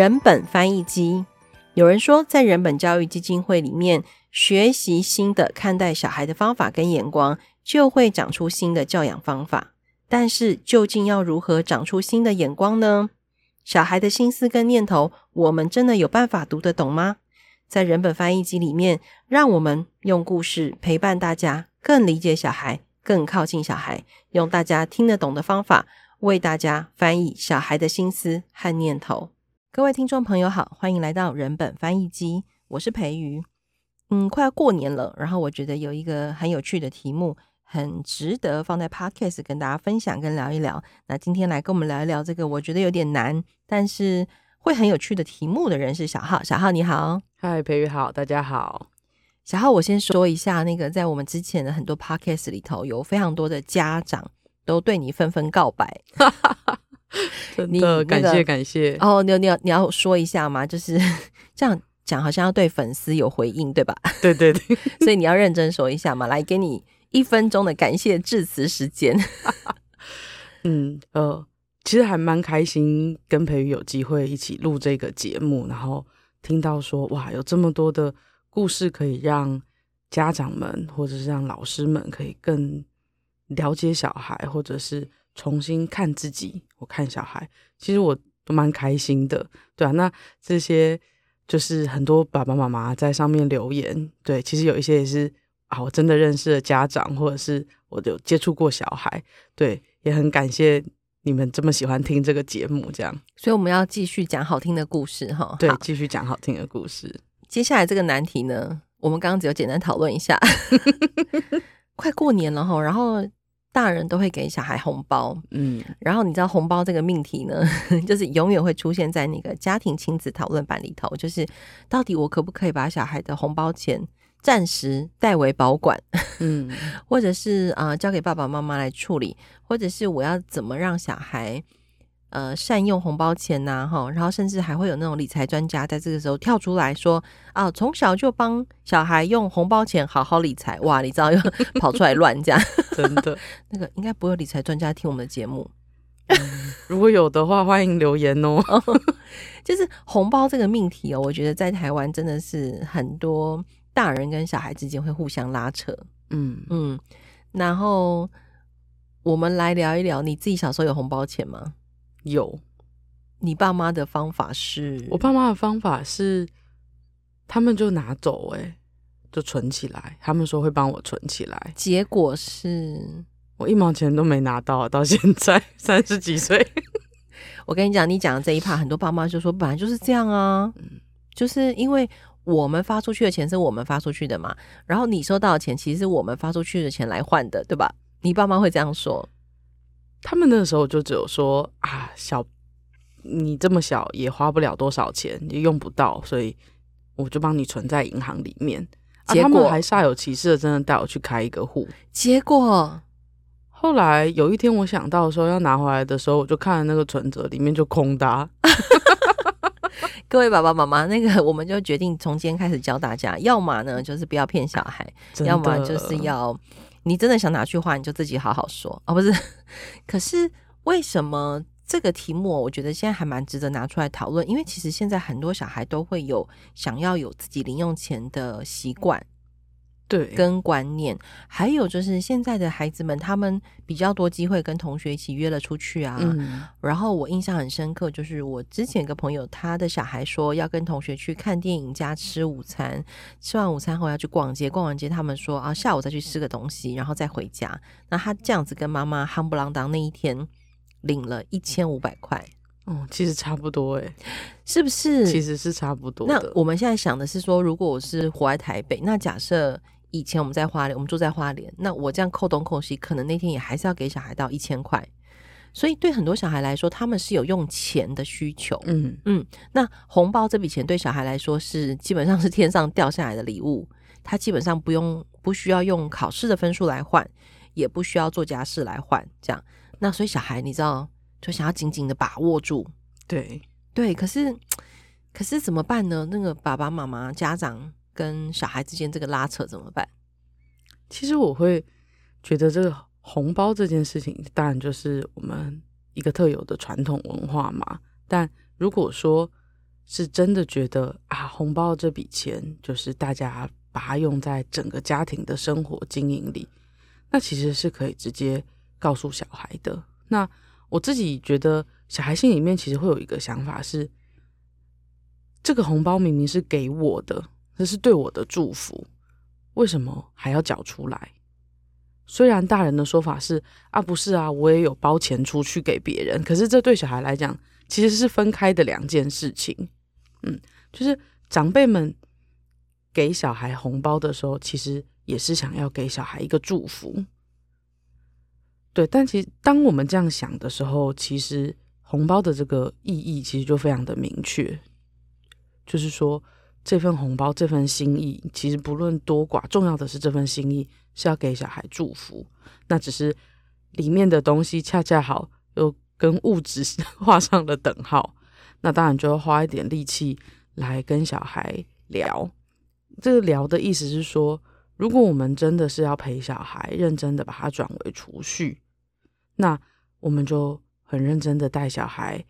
人本翻译机。有人说，在人本教育基金会里面学习新的看待小孩的方法跟眼光，就会长出新的教养方法。但是，究竟要如何长出新的眼光呢？小孩的心思跟念头，我们真的有办法读得懂吗？在人本翻译机里面，让我们用故事陪伴大家，更理解小孩，更靠近小孩，用大家听得懂的方法，为大家翻译小孩的心思和念头。各位听众朋友好，欢迎来到人本翻译机，我是培瑜。嗯，快要过年了，然后我觉得有一个很有趣的题目，很值得放在 Podcast 跟大家分享跟聊一聊。那今天来跟我们聊一聊这个我觉得有点难，但是会很有趣的题目的人是小浩。小浩你好，嗨，培瑜好，大家好。小浩，我先说一下，那个在我们之前的很多 Podcast 里头，有非常多的家长都对你纷纷告白。真的，感谢、感谢哦，你你要你要说一下吗？就是 这样讲，好像要对粉丝有回应，对吧？对对对，所以你要认真说一下嘛。来，给你一分钟的感谢致辞时间。嗯呃，其实还蛮开心，跟培宇有机会一起录这个节目，然后听到说哇，有这么多的故事可以让家长们或者是让老师们可以更了解小孩，或者是。重新看自己，我看小孩，其实我都蛮开心的，对啊。那这些就是很多爸爸妈妈在上面留言，对，其实有一些也是啊，我真的认识的家长，或者是我有接触过小孩，对，也很感谢你们这么喜欢听这个节目，这样。所以我们要继续讲好听的故事哈，对，继续讲好听的故事。接下来这个难题呢，我们刚刚只有简单讨论一下，快过年了哈，然后。大人都会给小孩红包，嗯，然后你知道红包这个命题呢，就是永远会出现在那个家庭亲子讨论版里头，就是到底我可不可以把小孩的红包钱暂时代为保管，嗯，或者是啊、呃、交给爸爸妈妈来处理，或者是我要怎么让小孩。呃，善用红包钱呐，哈，然后甚至还会有那种理财专家在这个时候跳出来说啊，从小就帮小孩用红包钱好好理财，哇，你知道又 跑出来乱这样，真的，那个应该不会有理财专家听我们的节目，嗯，如果有的话，欢迎留言哦。就是红包这个命题哦，我觉得在台湾真的是很多大人跟小孩之间会互相拉扯，嗯嗯，然后我们来聊一聊，你自己小时候有红包钱吗？有，你爸妈的方法是？我爸妈的方法是，他们就拿走，欸，哎，就存起来。他们说会帮我存起来，结果是我一毛钱都没拿到，到现在三十几岁。我跟你讲，你讲的这一趴，很多爸妈就说本来就是这样啊，嗯，就是因为我们发出去的钱是我们发出去的嘛，然后你收到的钱其实是我们发出去的钱来换的，对吧？你爸妈会这样说。他们那时候就只有说啊，小你这么小也花不了多少钱，也用不到，所以我就帮你存在银行里面。结果、啊、他们还煞有其事的，真的带我去开一个户。结果后来有一天我想到说要拿回来的时候，我就看了那个存折，里面就空的、啊。各位爸爸妈妈，那个我们就决定从今天开始教大家，要么呢就是不要骗小孩，要么就是要。你真的想哪句话，你就自己好好说哦，不是？可是为什么这个题目，我觉得现在还蛮值得拿出来讨论，因为其实现在很多小孩都会有想要有自己零用钱的习惯。对，跟观念，还有就是现在的孩子们，他们比较多机会跟同学一起约了出去啊。嗯，然后我印象很深刻，就是我之前一个朋友，他的小孩说要跟同学去看电影加吃午餐，吃完午餐后要去逛街，逛完街他们说啊下午再去吃个东西，然后再回家。那他这样子跟妈妈夯不啷当那一天领了一千五百块。哦，其实差不多诶，是不是？其实是差不多。那我们现在想的是说，如果我是活在台北，那假设。以前我们在花莲，我们住在花莲，那我这样扣东扣西，可能那天也还是要给小孩到一千块。所以对很多小孩来说，他们是有用钱的需求。嗯嗯，那红包这笔钱对小孩来说是基本上是天上掉下来的礼物，他基本上不用不需要用考试的分数来换，也不需要做家事来换。这样，那所以小孩你知道就想要紧紧的把握住。对对，可是可是怎么办呢？那个爸爸妈妈家长。跟小孩之间这个拉扯怎么办？其实我会觉得这个红包这件事情，当然就是我们一个特有的传统文化嘛。但如果说是真的觉得啊，红包这笔钱就是大家把它用在整个家庭的生活经营里，那其实是可以直接告诉小孩的。那我自己觉得，小孩心里面其实会有一个想法是，这个红包明明是给我的，这是对我的祝福，为什么还要缴出来？虽然大人的说法是啊，不是啊，我也有包钱出去给别人，可是这对小孩来讲其实是分开的两件事情。嗯，就是长辈们给小孩红包的时候，其实也是想要给小孩一个祝福。对，但其实当我们这样想的时候，其实红包的这个意义其实就非常的明确，就是说这份红包这份心意，其实不论多寡，重要的是这份心意。是要给小孩祝福，那只是里面的东西恰恰好又跟物质 画上了等号，那当然就要花一点力气来跟小孩聊。这个聊的意思是说，如果我们真的是要陪小孩，认真的把它转为储蓄，那我们就很认真的带小孩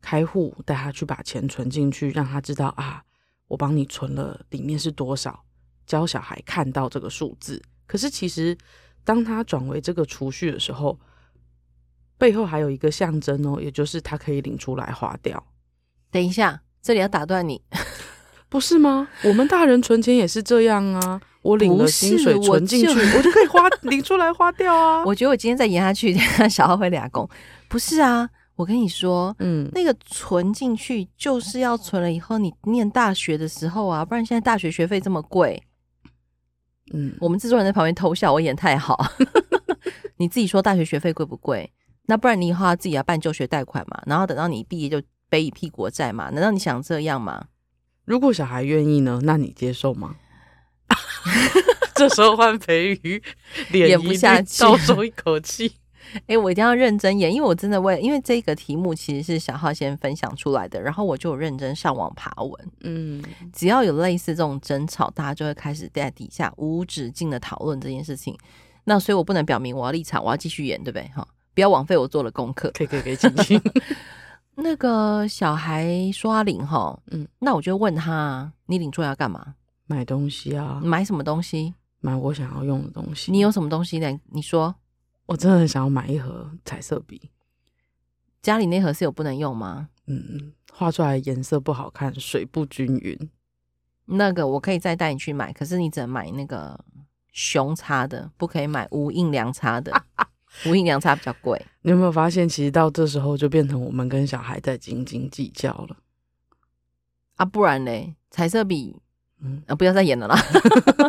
开户，带他去把钱存进去，让他知道啊，我帮你存了，里面是多少，教小孩看到这个数字。可是，其实当他转为这个储蓄的时候，背后还有一个象征哦，也就是他可以领出来花掉。等一下，这里要打断你，不是吗？我们大人存钱也是这样啊，我领了薪水存进去，我就，我就可以花领出来花掉啊。我觉得我今天再延下去，小孩会俩工。不是啊，我跟你说，嗯，那个存进去就是要存了以后，你念大学的时候啊，不然现在大学学费这么贵。嗯，我们制作人在旁边偷笑，我演太好。你自己说大学学费贵不贵？那不然你以后要自己要办就学贷款嘛，然后等到你毕业就背一屁股债嘛？难道你想这样吗？如果小孩愿意呢？那你接受吗？这时候换培瑜，演不下去，倒抽一口气。哎、欸，我一定要认真演，因为我真的为，因为这个题目其实是小浩先分享出来的，然后我就有认真上网爬文。嗯，只要有类似这种争吵，大家就会开始在底下无止境的讨论这件事情。那所以我不能表明我要立场，我要继续演，对不对？哈，不要枉费我做了功课。可以可以可以继续。那个小孩刷领哈，嗯，那我就问他，你领出来要干嘛？买东西啊？买什么东西？买我想要用的东西。你有什么东西呢？你说。我真的很想要买一盒彩色笔，家里那盒是有不能用吗？嗯，画出来颜色不好看，水不均匀。那个我可以再带你去买，可是你只能买那个熊叉的，不可以买无印良叉的。无印良叉比较贵。你有没有发现，其实到这时候就变成我们跟小孩在斤斤计较了啊？不然嘞，彩色笔，嗯啊，不要再演了啦。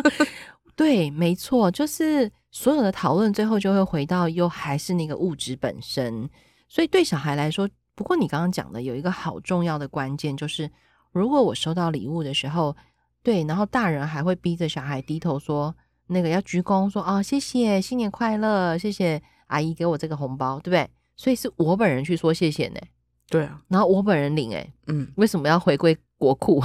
对，没错，就是。所有的讨论最后就会回到，又还是那个物质本身。所以对小孩来说，不过你刚刚讲的有一个好重要的关键，就是如果我收到礼物的时候，对，然后大人还会逼着小孩低头说那个要鞠躬说啊、哦、谢谢新年快乐，谢谢阿姨给我这个红包，对不对？所以是我本人去说谢谢呢。对啊，然后我本人领哎，嗯，为什么要回归国库？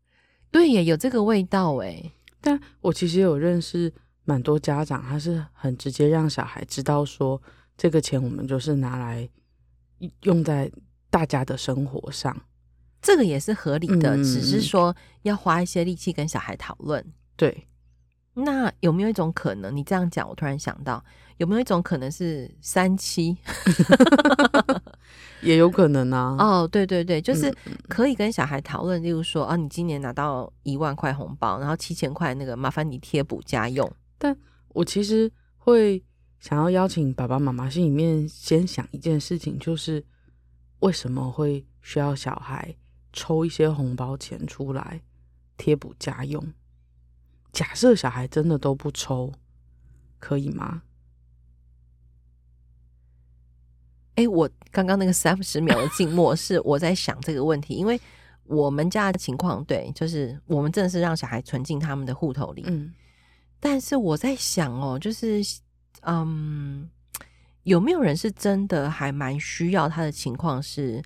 对耶，有这个味道哎。但我其实有认识。蛮多家长他是很直接让小孩知道说，这个钱我们就是拿来用在大家的生活上，这个也是合理的，嗯、只是说要花一些力气跟小孩讨论。对，那有没有一种可能？你这样讲，我突然想到，有没有一种可能是三七？也有可能啊。哦，对对对，就是可以跟小孩讨论，例如说，啊，你今年拿到一万块红包，然后七千块那个麻烦你贴补家用。但我其实会想要邀请爸爸妈妈心里面先想一件事情，就是为什么会需要小孩抽一些红包钱出来贴补家用？假设小孩真的都不抽，可以吗？哎，我刚刚那个三十秒的静默是我在想这个问题，因为我们家的情况，对，就是我们真的是让小孩存进他们的户头里，嗯。但是我在想哦，就是，嗯，有没有人是真的还蛮需要他的情况是，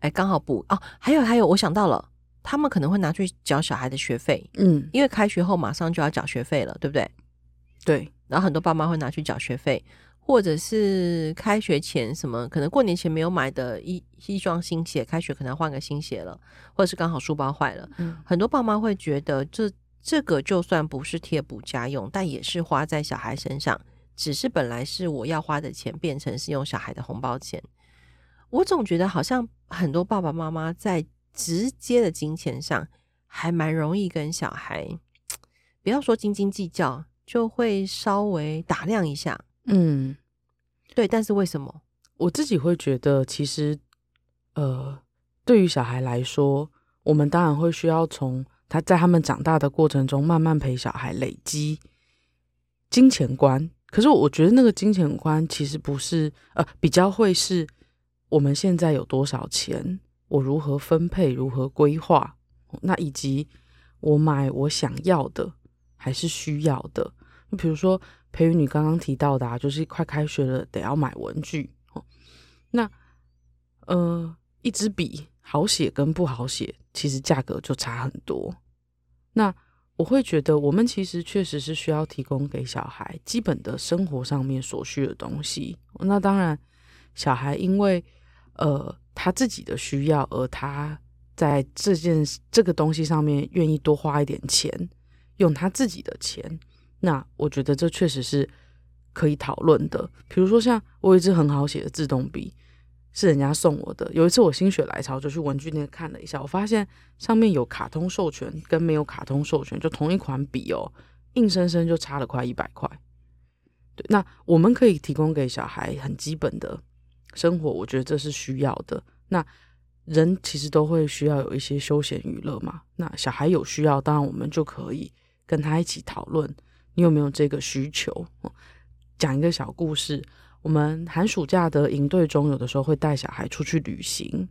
哎，刚好补哦，还有还有，我想到了，他们可能会拿去缴小孩的学费，嗯，因为开学后马上就要缴学费了，对不对？对，然后很多爸妈会拿去缴学费，或者是开学前什么，可能过年前没有买的一一双新鞋，开学可能要换个新鞋了，或者是刚好书包坏了，嗯，很多爸妈会觉得这这个就算不是贴补家用，但也是花在小孩身上，只是本来是我要花的钱，变成是用小孩的红包钱。我总觉得好像很多爸爸妈妈在直接的金钱上，还蛮容易跟小孩，不要说斤斤计较，就会稍微打量一下。嗯，对，但是为什么？我自己会觉得，其实，呃，对于小孩来说，我们当然会需要从他在他们长大的过程中，慢慢陪小孩累积金钱观。可是，我觉得那个金钱观其实不是，呃，比较会是我们现在有多少钱，我如何分配，如何规划，那以及我买我想要的还是需要的。你比如说。培育，你刚刚提到的啊，就是快开学了，得要买文具。那呃，一支笔好写跟不好写，其实价格就差很多。那我会觉得，我们其实确实是需要提供给小孩基本的生活上面所需的东西。那当然，小孩因为呃他自己的需要，而他在这件这个东西上面愿意多花一点钱，用他自己的钱。那我觉得这确实是可以讨论的。比如说，像我有一支很好写的自动笔，是人家送我的。有一次我心血来潮就去文具店看了一下，我发现上面有卡通授权跟没有卡通授权，就同一款笔哦，硬生生就差了快一百块。对，那我们可以提供给小孩很基本的生活，我觉得这是需要的。那人其实都会需要有一些休闲娱乐嘛。那小孩有需要，当然我们就可以跟他一起讨论。你有没有这个需求？讲一个小故事。我们寒暑假的营队中，有的时候会带小孩出去旅行。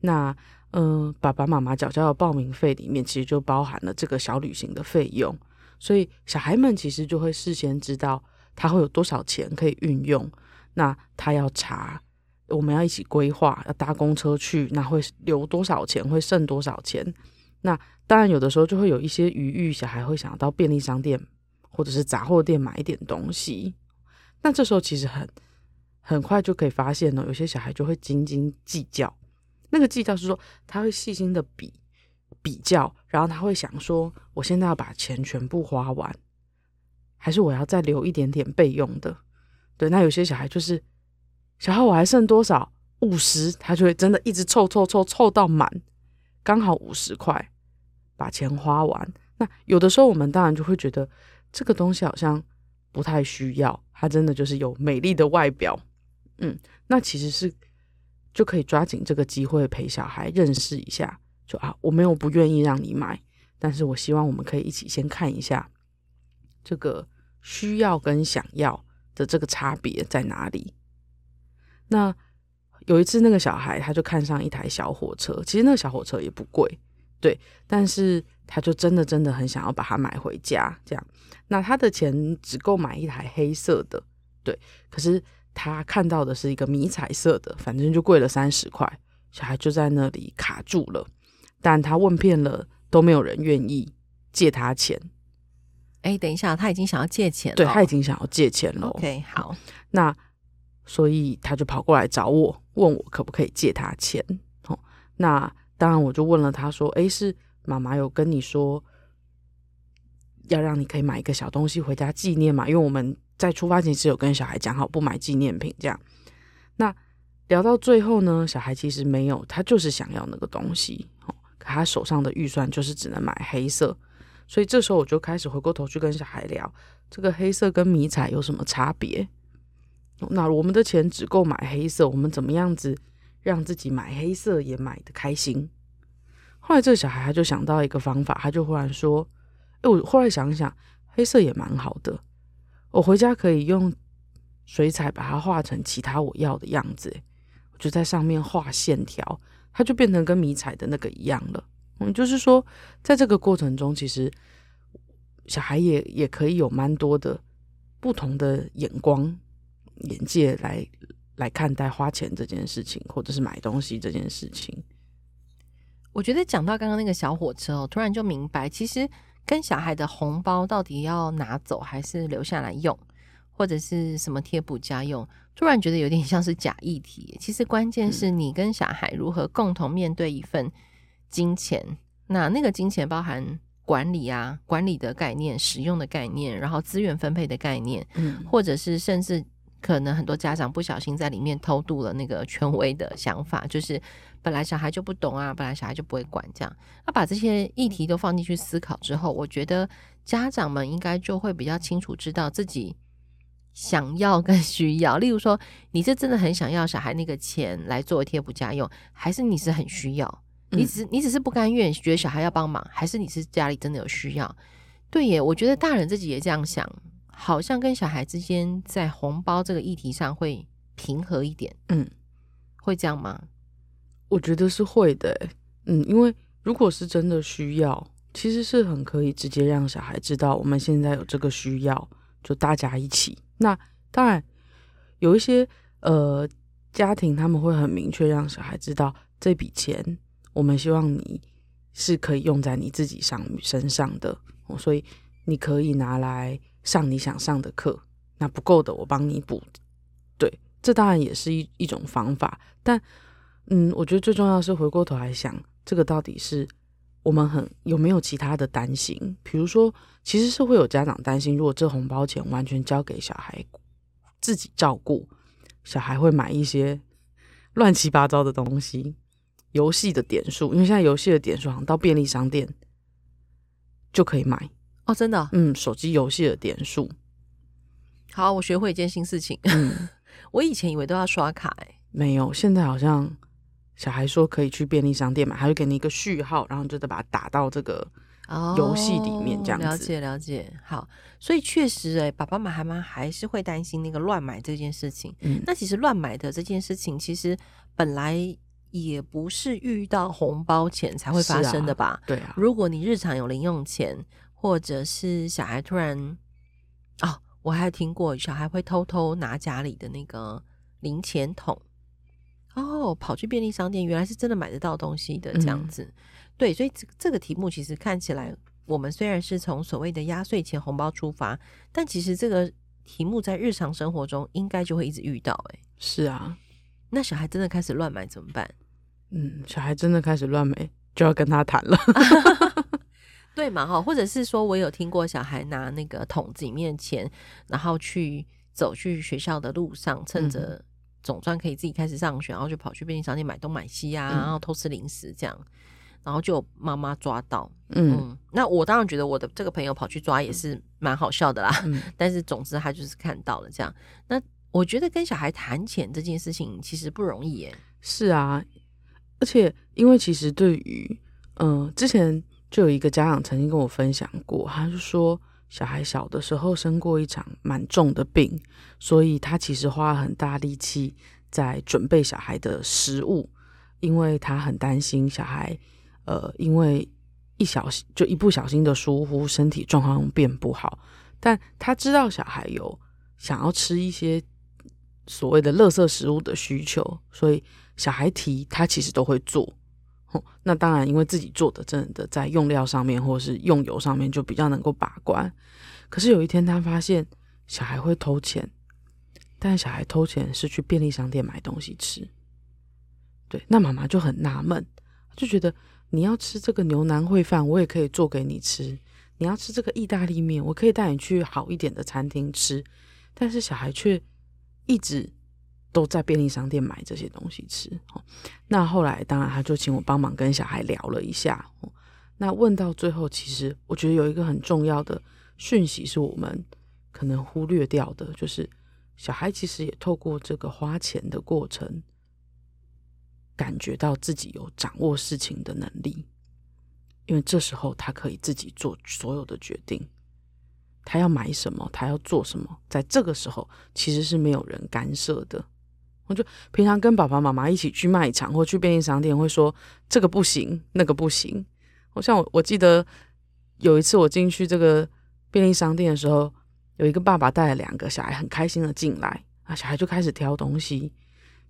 那，嗯、爸爸妈妈缴交的报名费里面，其实就包含了这个小旅行的费用。所以小孩们其实就会事先知道他会有多少钱可以运用。那他要查，我们要一起规划，要搭公车去，那会留多少钱，会剩多少钱？那当然，有的时候就会有一些余裕，小孩会想到便利商店。或者是杂货店买一点东西，那这时候其实很很快就可以发现呢，有些小孩就会斤斤计较。那个计较是说，他会细心的比比较，然后他会想说，我现在要把钱全部花完，还是我要再留一点点备用的？对，那有些小孩就是，小孩我还剩多少？五十，他就会真的一直凑凑凑凑到满，刚好五十块，把钱花完。那有的时候我们当然就会觉得。这个东西好像不太需要，它真的就是有美丽的外表，嗯，那其实是就可以抓紧这个机会陪小孩认识一下，就啊，我没有不愿意让你买，但是我希望我们可以一起先看一下这个需要跟想要的这个差别在哪里。那有一次那个小孩他就看上一台小火车，其实那个小火车也不贵，对，但是。他就真的真的很想要把它买回家，这样，那他的钱只够买一台黑色的，对，可是他看到的是一个迷彩色的，反正就贵了三十块，小孩就在那里卡住了，但他问遍了都没有人愿意借他钱。哎，等一下，他已经想要借钱了，对，他已经想要借钱了。OK，好，那所以他就跑过来找我，问我可不可以借他钱。哦，那当然我就问了他说，哎，是。妈妈有跟你说，要让你可以买一个小东西回家纪念嘛？因为我们在出发前是有跟小孩讲好不买纪念品这样。那聊到最后呢，小孩其实没有，他就是想要那个东西，可他手上的预算就是只能买黑色，所以这时候我就开始回过头去跟小孩聊，这个黑色跟迷彩有什么差别？那我们的钱只够买黑色，我们怎么样子让自己买黑色也买的开心？后来这个小孩他就想到一个方法，他就忽然说：“哎，我后来想想，黑色也蛮好的，我回家可以用水彩把它画成其他我要的样子，我就在上面画线条，它就变成跟迷彩的那个一样了。嗯，就是说，在这个过程中，其实小孩也也可以有蛮多的不同的眼光、眼界来来看待花钱这件事情，或者是买东西这件事情。”我觉得讲到刚刚那个小火车哦，突然就明白，其实跟小孩的红包到底要拿走还是留下来用，或者是什么贴补家用，突然觉得有点 像是假议题。其实关键是你跟小孩如何共同面对一份金钱，嗯、那那个金钱包含管理啊、管理的概念、使用的概念，然后资源分配的概念，嗯，或者是甚至。可能很多家长不小心在里面偷渡了那个权威的想法，就是本来小孩就不懂啊，本来小孩就不会管这样。那把这些议题都放进去思考之后，我觉得家长们应该就会比较清楚知道自己想要跟需要。例如说，你是真的很想要小孩那个钱来做贴补家用，还是你是很需要？你只你只是不甘愿，觉得小孩要帮忙，还是你是家里真的有需要？对耶，我觉得大人自己也这样想。好像跟小孩之间在红包这个议题上会平和一点，嗯，会这样吗？我觉得是会的，嗯，因为如果是真的需要，其实是很可以直接让小孩知道我们现在有这个需要，就大家一起。那当然有一些呃家庭他们会很明确让小孩知道这笔钱，我们希望你是可以用在你自己上身上的，所以你可以拿来。上你想上的课，那不够的我帮你补。对，这当然也是一一种方法。但，嗯，我觉得最重要是回过头来想，这个到底是我们很有没有其他的担心？比如说，其实是会有家长担心，如果这红包钱完全交给小孩自己照顾，小孩会买一些乱七八糟的东西，游戏的点数，因为现在游戏的点数好像到便利商店就可以买。哦，真的、哦，嗯，手机游戏的点数。好，我学会一件新事情。嗯，我以前以为都要刷卡、欸，哎，没有，现在好像小孩说可以去便利商店买，他会给你一个序号，然后就得把它打到这个游戏里面，这样子。哦、了解了解。好，所以确实、欸，哎，爸爸妈妈还是会担心那个乱买这件事情。嗯，那其实乱买的这件事情，其实本来也不是遇到红包钱才会发生的吧？啊对啊。如果你日常有零用钱。或者是小孩突然哦，我还听过小孩会偷偷拿家里的那个零钱桶哦，跑去便利商店，原来是真的买得到东西的这样子。嗯、对，所以这这个题目其实看起来，我们虽然是从所谓的压岁钱红包出发，但其实这个题目在日常生活中应该就会一直遇到。哎，是啊，那小孩真的开始乱买怎么办？嗯，小孩真的开始乱买，就要跟他谈了。对嘛哈，或者是说我有听过小孩拿那个桶子里面钱，然后去走去学校的路上，趁着总算可以自己开始上学，然后就跑去便利商店买东买西啊，然后偷吃零食这样，然后就妈妈抓到。嗯，嗯，那我当然觉得我的这个朋友跑去抓也是蛮好笑的啦。嗯，但是总之他就是看到了这样。那我觉得跟小孩谈钱这件事情其实不容易耶。是啊，而且因为其实对于嗯、呃、之前。就有一个家长曾经跟我分享过，他就说小孩小的时候生过一场蛮重的病，所以他其实花了很大力气在准备小孩的食物，因为他很担心小孩，呃，因为一小心就一不小心的疏忽，身体状况变不好。但他知道小孩有想要吃一些所谓的垃圾食物的需求，所以小孩提他其实都会做。那当然，因为自己做的真的在用料上面或是用油上面就比较能够把关。可是有一天他发现小孩会偷钱，但小孩偷钱是去便利商店买东西吃。对，那妈妈就很纳闷，就觉得你要吃这个牛腩烩饭，我也可以做给你吃；你要吃这个意大利面，我可以带你去好一点的餐厅吃。但是小孩却一直。都在便利商店买这些东西吃。那后来当然他就请我帮忙跟小孩聊了一下。那问到最后，其实我觉得有一个很重要的讯息是我们可能忽略掉的，就是小孩其实也透过这个花钱的过程，感觉到自己有掌握事情的能力，因为这时候他可以自己做所有的决定，他要买什么，他要做什么，在这个时候其实是没有人干涉的。我就平常跟爸爸妈妈一起去卖场或去便利商店，会说这个不行，那个不行。我像我我记得有一次我进去这个便利商店的时候，有一个爸爸带了两个小孩，很开心的进来啊，小孩就开始挑东西。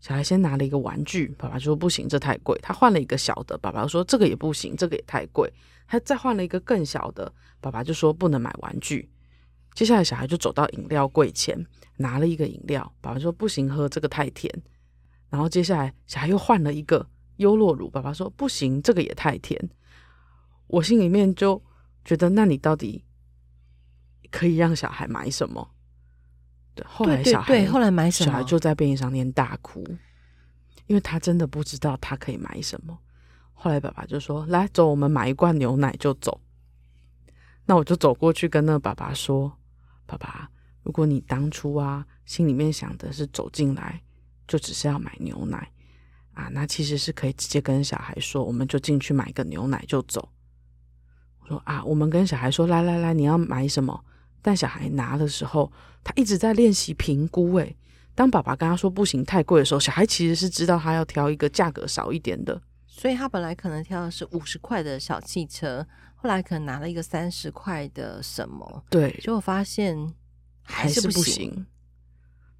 小孩先拿了一个玩具，爸爸就说不行，这太贵。他换了一个小的，爸爸说这个也不行，这个也太贵。他再换了一个更小的，爸爸就说不能买玩具。接下来小孩就走到饮料柜前，拿了一个饮料，爸爸说不行，喝这个太甜。然后接下来小孩又换了一个优酪乳，爸爸说不行，这个也太甜。我心里面就觉得，那你到底可以让小孩买什么？对，后来小孩对，后来买什么？小孩就在便利商店大哭，因为他真的不知道他可以买什么。后来爸爸就说：“来，走，我们买一罐牛奶就走。”那我就走过去跟那个爸爸说：“爸爸，如果你当初啊心里面想的是走进来就只是要买牛奶啊，那其实是可以直接跟小孩说，我们就进去买个牛奶就走。”我说：“啊，我们跟小孩说，来来来，你要买什么？”但小孩拿的时候，他一直在练习评估。诶，当爸爸跟他说不行，太贵的时候，小孩其实是知道他要挑一个价格少一点的。所以他本来可能挑的是五十块的小汽车，后来可能拿了一个三十块的什么，对，结果发现还是不行。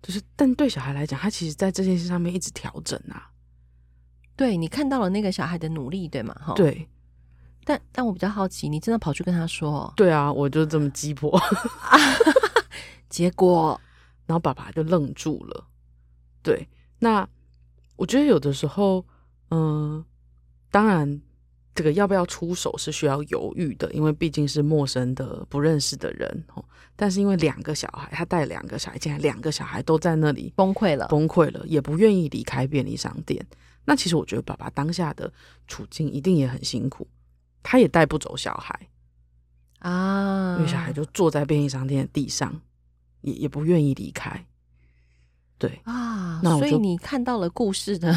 就是，但对小孩来讲，他其实在这件事上面一直调整啊。对，你看到了那个小孩的努力，对吗？哈，对。但但我比较好奇，你真的跑去跟他说？对啊，我就这么鸡婆。结果，然后爸爸就愣住了。对，那我觉得有的时候，嗯。当然，这个要不要出手是需要犹豫的，因为毕竟是陌生的、不认识的人。但是因为两个小孩，他带两个小孩进来，两个小孩都在那里崩溃了，崩溃了，也不愿意离开便利商店。那其实我觉得爸爸当下的处境一定也很辛苦，他也带不走小孩啊，因为小孩就坐在便利商店的地上，也也不愿意离开。对啊，那所以你看到了故事的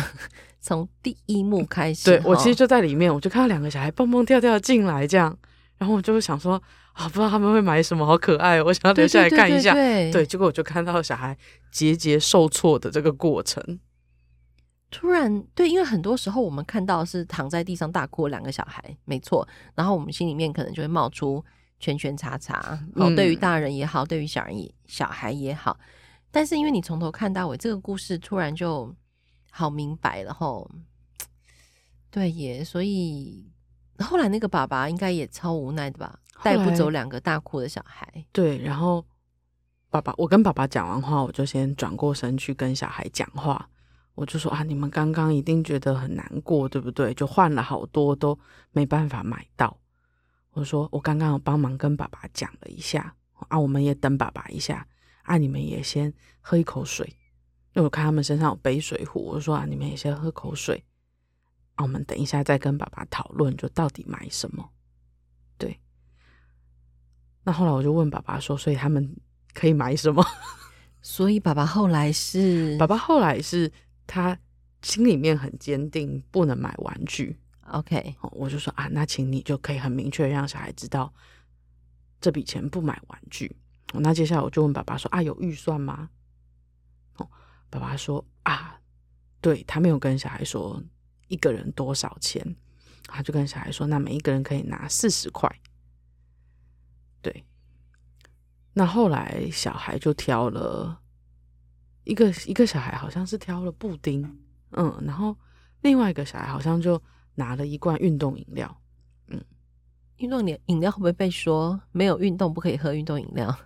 从第一幕开始。对，我其实就在里面，我就看到两个小孩蹦蹦跳跳进来，这样，然后我就会想说啊，不知道他们会买什么，好可爱，我想要留下来看一下。对，对，对，对，对，结果我就看到小孩节节受挫的这个过程。突然，对，因为很多时候我们看到是躺在地上大哭的两个小孩，没错，然后我们心里面可能就会冒出圈圈叉叉。哦，对于大人也好，对于小人也小孩也好。但是因为你从头看到尾，这个故事突然就好明白了吼。对耶，所以后来那个爸爸应该也超无奈的吧，带不走两个大哭的小孩。对，然后爸爸，我跟爸爸讲完话，我就先转过身去跟小孩讲话，我就说啊，你们刚刚一定觉得很难过，对不对？就换了好多都没办法买到。我说我刚刚有帮忙跟爸爸讲了一下啊，我们也等爸爸一下。啊！你们也先喝一口水，因为我看他们身上有背水壶，我就说啊，你们也先喝口水。啊，我们等一下再跟爸爸讨论，就到底买什么。对。那后来我就问爸爸说，所以他们可以买什么？所以爸爸后来是，爸爸后来是他心里面很坚定，不能买玩具。OK，我就说啊，那请你就可以很明确让小孩知道，这笔钱不买玩具。那接下来我就问爸爸说：“啊，有预算吗？”爸爸说：“啊，对，他没有跟小孩说一个人多少钱，他就跟小孩说，那每一个人可以拿四十块。”对。那后来小孩就挑了一个一个小孩好像是挑了布丁，嗯，然后另外一个小孩好像就拿了一罐运动饮料，嗯，运动饮饮料会不会被说没有运动不可以喝运动饮料？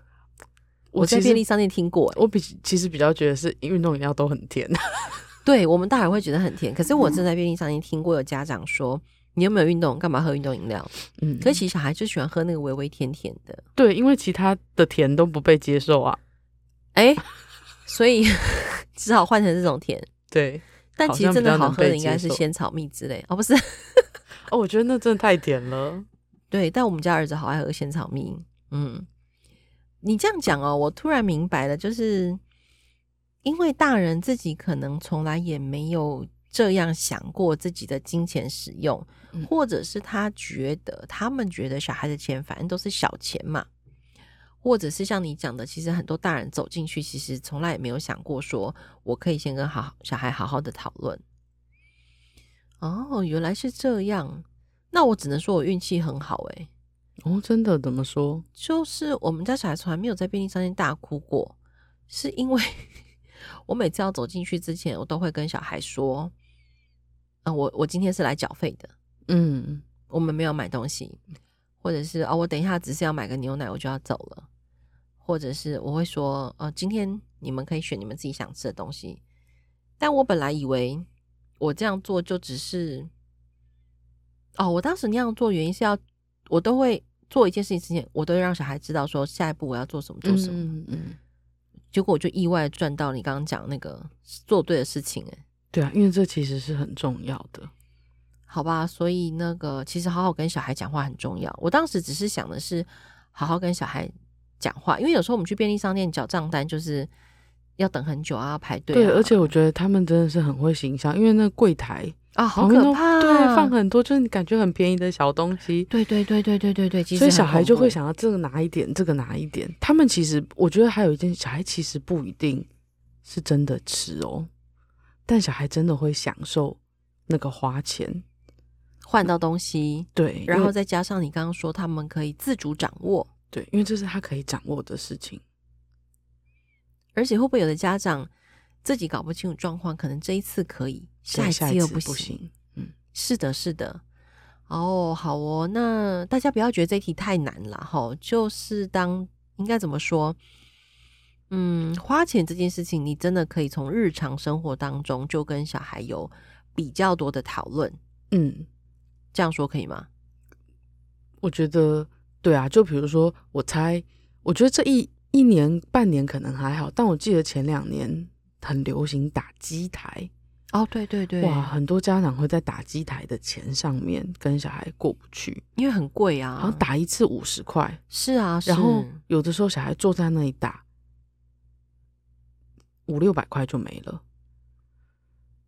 我在便利商店听过、欸，我比其实比较觉得是运动饮料都很甜，对我们大人会觉得很甜。可是我正在便利商店听过有家长说：“嗯、你有没有运动？干嘛喝运动饮料？”嗯，可是其实小孩就喜欢喝那个微微甜甜的。对，因为其他的甜都不被接受啊。哎、欸，所以 只好换成这种甜。对，但其实真的好喝的应该是仙草蜜之类哦，不是？哦，我觉得那真的太甜了。对，但我们家儿子好爱喝仙草蜜。嗯。你这样讲哦，我突然明白了，就是因为大人自己可能从来也没有这样想过自己的金钱使用，嗯、或者是他觉得他们觉得小孩的钱反正都是小钱嘛，或者是像你讲的，其实很多大人走进去，其实从来也没有想过说我可以先跟好小孩好好的讨论。哦，原来是这样，那我只能说我运气很好诶。哦，真的？怎么说？就是我们家小孩从来没有在便利商店大哭过，是因为 我每次要走进去之前，我都会跟小孩说：“啊、呃，我我今天是来缴费的，嗯，我们没有买东西，或者是哦，我等一下只是要买个牛奶，我就要走了，或者是我会说，呃，今天你们可以选你们自己想吃的东西。但我本来以为我这样做就只是，哦，我当时那样做原因是要，我都会做一件事情之前，我都会让小孩知道说下一步我要做什么做什么。嗯嗯。结果我就意外赚到你刚刚讲那个做对的事情，哎，对啊，因为这其实是很重要的。好吧，所以那个其实好好跟小孩讲话很重要。我当时只是想的是好好跟小孩讲话，因为有时候我们去便利商店缴账单，就是要等很久啊，要排队啊。对，而且我觉得他们真的是很会形象，因为那个柜台啊，好可怕啊，对，放很多就是你感觉很便宜的小东西。对对对对对对对，所以小孩就会想要这个拿一点，这个拿一点。他们其实我觉得还有一件，小孩其实不一定是真的吃哦，但小孩真的会享受那个花钱。换到东西，对，然后再加上你刚刚说他们可以自主掌握，对，因为这是他可以掌握的事情。而且会不会有的家长自己搞不清楚状况，可能这一次可以，下一次又不行。不行，嗯，是的，是的。哦，好哦，那大家不要觉得这一题太难了哈，就是当应该怎么说？嗯，花钱这件事情，你真的可以从日常生活当中就跟小孩有比较多的讨论，嗯。这样说可以吗？我觉得对啊，就比如说，我猜，我觉得这一一年半年可能还好，但我记得前两年很流行打机台。哦，对对对，哇，很多家长会在打机台的钱上面跟小孩过不去，因为很贵啊，好像打一次五十块，是啊，是，然后有的时候小孩坐在那里打五六百块就没了。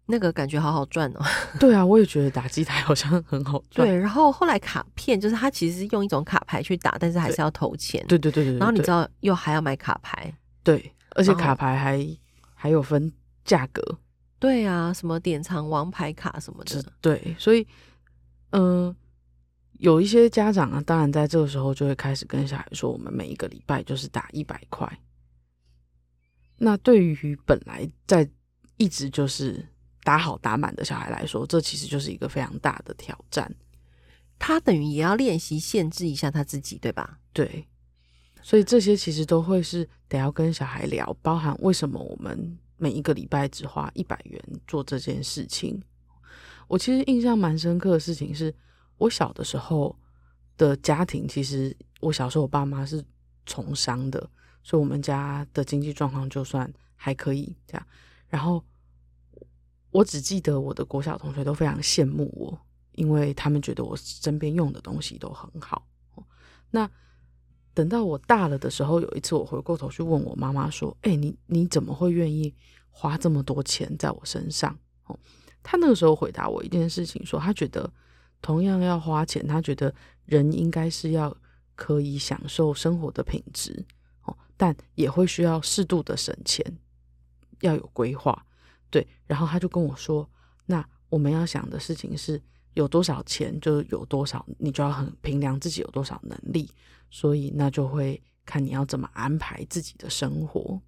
那个感觉好好赚哦！对啊，我也觉得打机台好像很好赚。对，然后后来卡片就是他其实是用一种卡牌去打，但是还是要投钱。对对对对，对。然后你知道又还要买卡牌。对，而且卡牌还还有分价格。对啊，什么典藏王牌卡什么的。对，所以嗯、呃，有一些家长啊，当然在这个时候就会开始跟小孩说：“我们每一个礼拜就是打一百块。”那对于本来在一直就是。打好打满的小孩来说，这其实就是一个非常大的挑战。他等于也要练习限制一下他自己，对吧？对，所以这些其实都会是得要跟小孩聊，包含为什么我们每一个礼拜只花一百元做这件事情。我其实印象蛮深刻的事情是，我小的时候的家庭，其实我小时候我爸妈是从商的，所以我们家的经济状况就算还可以这样，然后。我只记得我的国小同学都非常羡慕我，因为他们觉得我身边用的东西都很好。那等到我大了的时候，有一次我回过头去问我妈妈说：“哎，你你怎么会愿意花这么多钱在我身上？”哦，他那个时候回答我一件事情，说他觉得同样要花钱，他觉得人应该是要可以享受生活的品质，哦，但也会需要适度的省钱，要有规划。对，然后他就跟我说：“那我们要想的事情是有多少钱就有多少，你就要很评量自己有多少能力，所以那就会看你要怎么安排自己的生活。”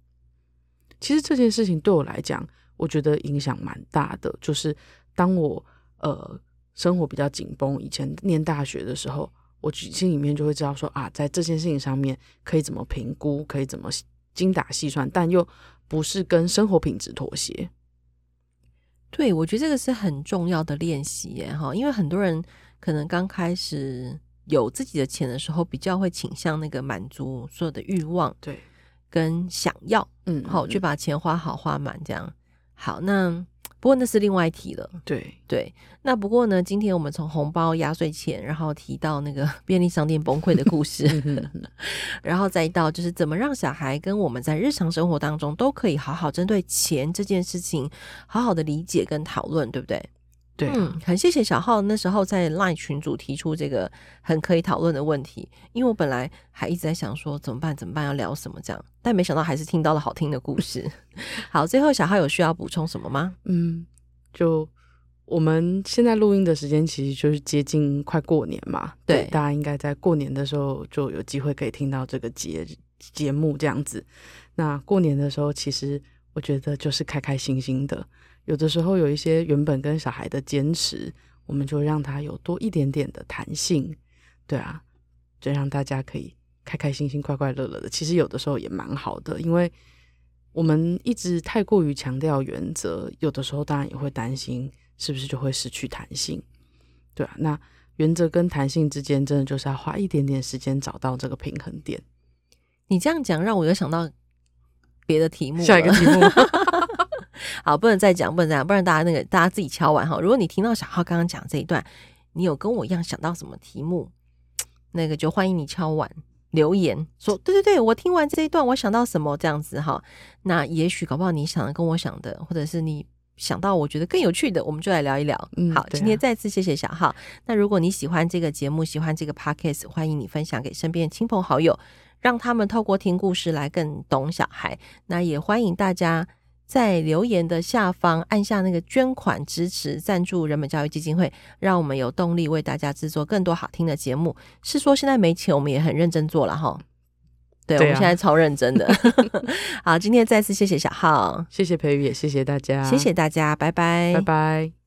其实这件事情对我来讲，我觉得影响蛮大的。就是当我呃生活比较紧绷，以前念大学的时候，我心里面就会知道说啊，在这件事情上面可以怎么评估，可以怎么精打细算，但又不是跟生活品质妥协。对，我觉得这个是很重要的练习耶，哈，因为很多人可能刚开始有自己的钱的时候，比较会倾向那个满足所有的欲望，对，跟想要，嗯，好，就把钱花好花满这样。好，那。不过那是另外一题了。对对，那不过呢，今天我们从红包、压岁钱，然后提到那个 便利商店崩溃的故事，然后再到就是怎么让小孩跟我们在日常生活当中都可以好好针对钱这件事情好好的理解跟讨论，对不对？对、啊，嗯，很谢谢小浩那时候在 LINE 群组提出这个很可以讨论的问题，因为我本来还一直在想说怎么办怎么办要聊什么这样，但没想到还是听到了好听的故事。好，最后小浩有需要补充什么吗？嗯，就我们现在录音的时间其实就是接近快过年嘛，对，对大家应该在过年的时候就有机会可以听到这个节节目这样子。那过年的时候，其实我觉得就是开开心心的。有的时候有一些原本跟小孩的坚持，我们就让他有多一点点的弹性，对啊，就让大家可以开开心心、快快乐乐的，其实有的时候也蛮好的，因为我们一直太过于强调原则，有的时候当然也会担心是不是就会失去弹性，对啊，那原则跟弹性之间，真的就是要花一点点时间找到这个平衡点。你这样讲让我又想到别的题目，下一个题目，好，不能再讲，不能再讲，不然大家那个大家自己敲完哈。如果你听到小浩刚刚讲这一段，你有跟我一样想到什么题目，那个就欢迎你敲完。留言说，对对对，我听完这一段，我想到什么这样子哈。那也许搞不好你想的跟我想的，或者是你想到我觉得更有趣的，我们就来聊一聊。嗯，好，今天再次谢谢小浩。那如果你喜欢这个节目，喜欢这个 podcast，欢迎你分享给身边的亲朋好友，让他们透过听故事来更懂小孩。那也欢迎大家。在留言的下方按下那个捐款支持赞助人本教育基金会，让我们有动力为大家制作更多好听的节目。是说现在没钱，我们也很认真做了哈。对，对啊、我们现在超认真的。好，今天再次谢谢小浩，谢谢培宇，也谢谢大家，谢谢大家，拜拜，拜拜。